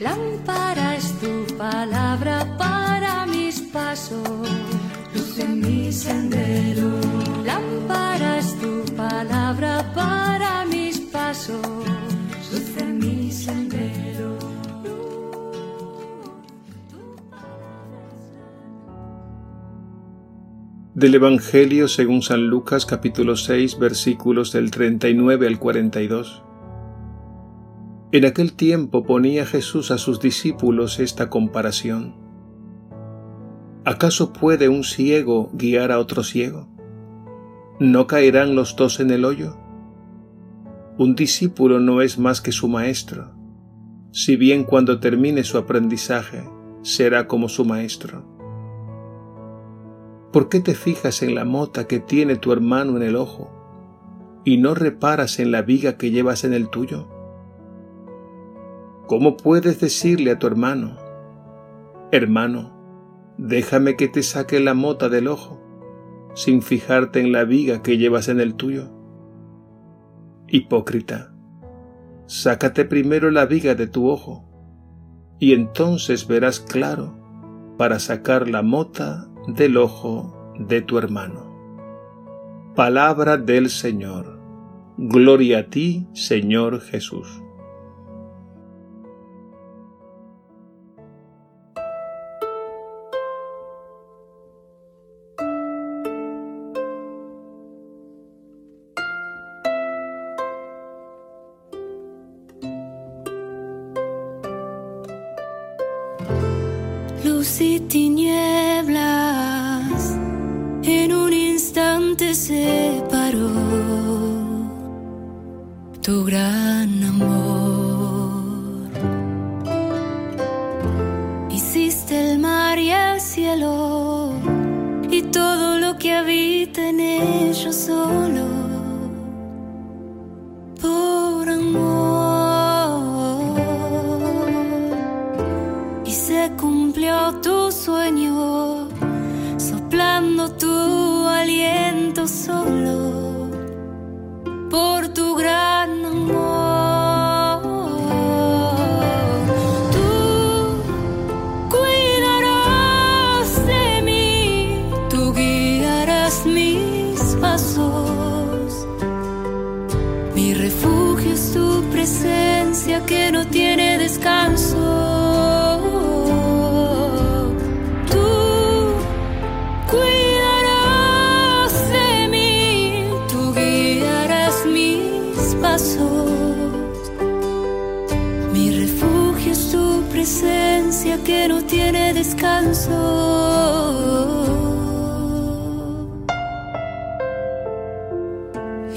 Lámpara es tu palabra para mis pasos, luz en mi sendero. Lámpara es tu palabra para mis pasos, luz en mi sendero. Del Evangelio según San Lucas capítulo 6 versículos del 39 al 42. En aquel tiempo ponía Jesús a sus discípulos esta comparación. ¿Acaso puede un ciego guiar a otro ciego? ¿No caerán los dos en el hoyo? Un discípulo no es más que su maestro, si bien cuando termine su aprendizaje será como su maestro. ¿Por qué te fijas en la mota que tiene tu hermano en el ojo y no reparas en la viga que llevas en el tuyo? ¿Cómo puedes decirle a tu hermano, hermano, déjame que te saque la mota del ojo, sin fijarte en la viga que llevas en el tuyo? Hipócrita, sácate primero la viga de tu ojo, y entonces verás claro para sacar la mota del ojo de tu hermano. Palabra del Señor. Gloria a ti, Señor Jesús. Y tinieblas en un instante separó tu gran amor. Hiciste el mar y el cielo y todo lo que habita en ellos solo aliento solo por tu gran amor. Tú cuidarás de mí, tú guiarás mis pasos. Mi refugio es tu presencia que no tiene descanso. No tiene descanso.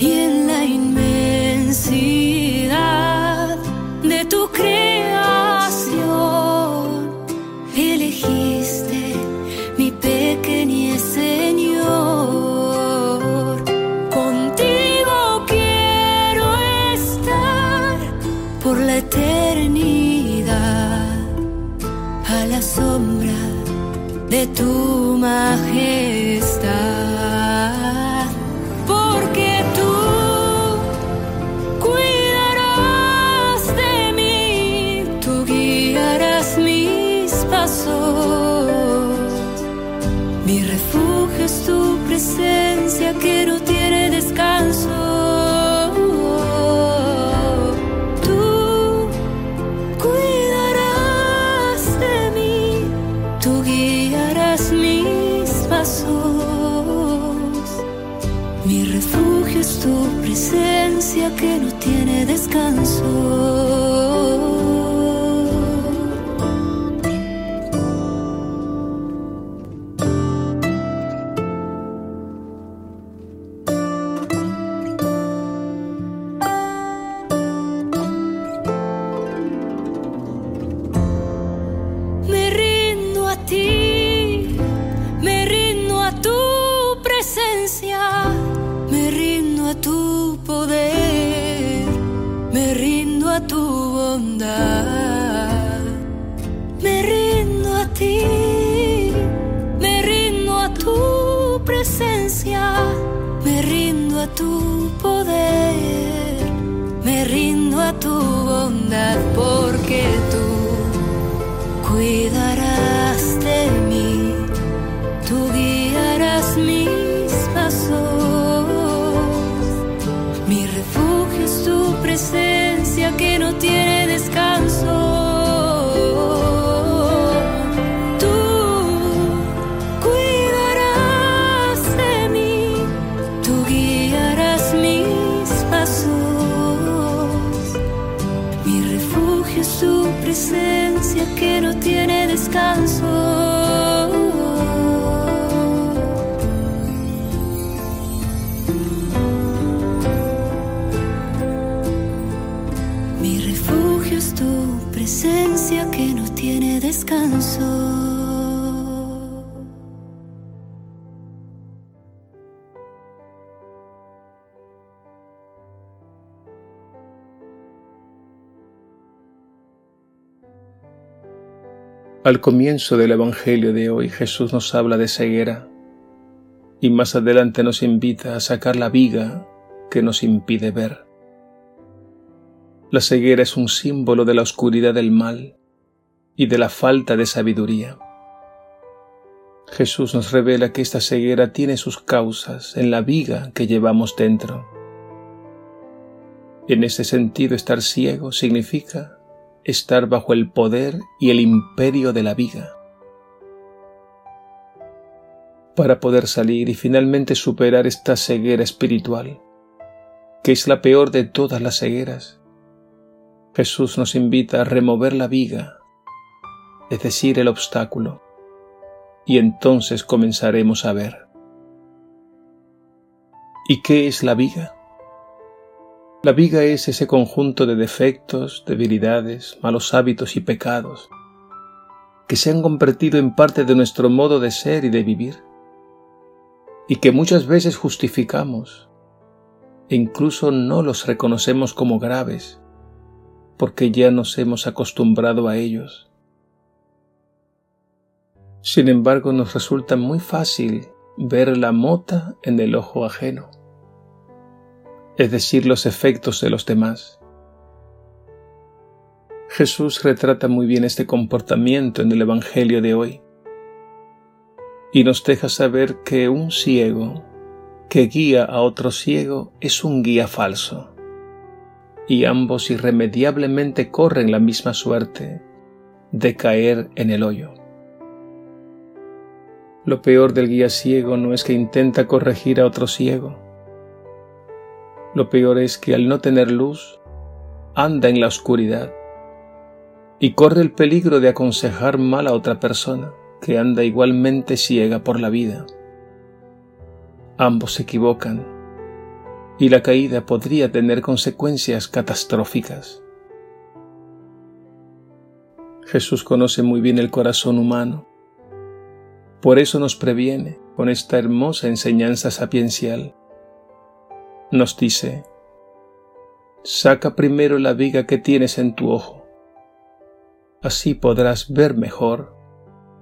y en la inmensidad de tu creación elegiste mi pequeñez Señor contigo quiero estar por la eternidad de tu majestad porque tú cuidarás de mí, tú guiarás mis pasos. Mi refugio es tu presencia que no Mi refugio es tu presencia que no tiene descanso. Me rindo a tu poder, me rindo a tu bondad porque tú Cuidarás de mí, tú guiarás mis pasos. Mi refugio es tu presencia que no tiene descanso. Tiene descanso. Mi refugio es tu presencia que no tiene descanso. Al comienzo del Evangelio de hoy Jesús nos habla de ceguera y más adelante nos invita a sacar la viga que nos impide ver. La ceguera es un símbolo de la oscuridad del mal y de la falta de sabiduría. Jesús nos revela que esta ceguera tiene sus causas en la viga que llevamos dentro. En ese sentido, estar ciego significa estar bajo el poder y el imperio de la viga. Para poder salir y finalmente superar esta ceguera espiritual, que es la peor de todas las cegueras, Jesús nos invita a remover la viga, es decir, el obstáculo, y entonces comenzaremos a ver. ¿Y qué es la viga? La viga es ese conjunto de defectos, debilidades, malos hábitos y pecados que se han convertido en parte de nuestro modo de ser y de vivir y que muchas veces justificamos e incluso no los reconocemos como graves porque ya nos hemos acostumbrado a ellos. Sin embargo, nos resulta muy fácil ver la mota en el ojo ajeno es decir, los efectos de los demás. Jesús retrata muy bien este comportamiento en el Evangelio de hoy y nos deja saber que un ciego que guía a otro ciego es un guía falso y ambos irremediablemente corren la misma suerte de caer en el hoyo. Lo peor del guía ciego no es que intenta corregir a otro ciego, lo peor es que al no tener luz, anda en la oscuridad y corre el peligro de aconsejar mal a otra persona que anda igualmente ciega por la vida. Ambos se equivocan y la caída podría tener consecuencias catastróficas. Jesús conoce muy bien el corazón humano, por eso nos previene con esta hermosa enseñanza sapiencial nos dice, saca primero la viga que tienes en tu ojo, así podrás ver mejor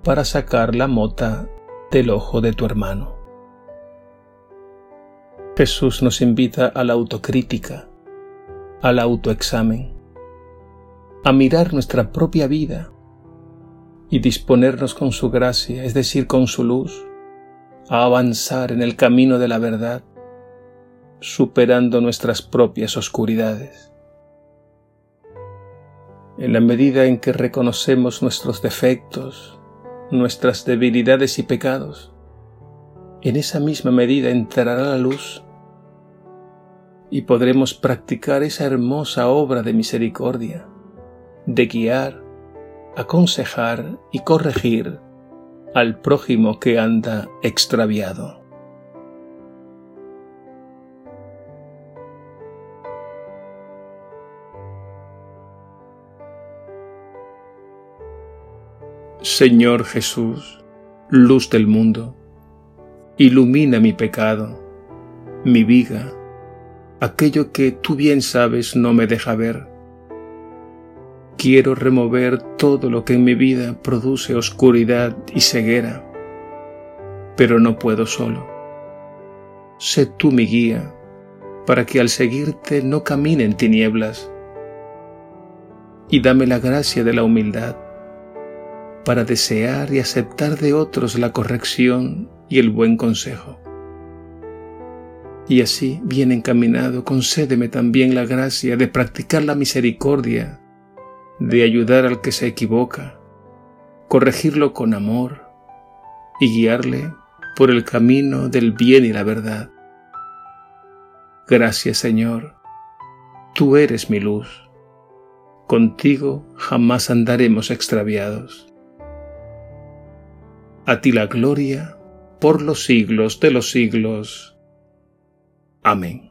para sacar la mota del ojo de tu hermano. Jesús nos invita a la autocrítica, al autoexamen, a mirar nuestra propia vida y disponernos con su gracia, es decir, con su luz, a avanzar en el camino de la verdad superando nuestras propias oscuridades. En la medida en que reconocemos nuestros defectos, nuestras debilidades y pecados, en esa misma medida entrará la luz y podremos practicar esa hermosa obra de misericordia, de guiar, aconsejar y corregir al prójimo que anda extraviado. Señor Jesús, luz del mundo, ilumina mi pecado, mi viga, aquello que tú bien sabes no me deja ver. Quiero remover todo lo que en mi vida produce oscuridad y ceguera, pero no puedo solo. Sé tú mi guía, para que al seguirte no camine en tinieblas, y dame la gracia de la humildad para desear y aceptar de otros la corrección y el buen consejo. Y así, bien encaminado, concédeme también la gracia de practicar la misericordia, de ayudar al que se equivoca, corregirlo con amor y guiarle por el camino del bien y la verdad. Gracias Señor, tú eres mi luz. Contigo jamás andaremos extraviados. A ti la gloria por los siglos de los siglos. Amén.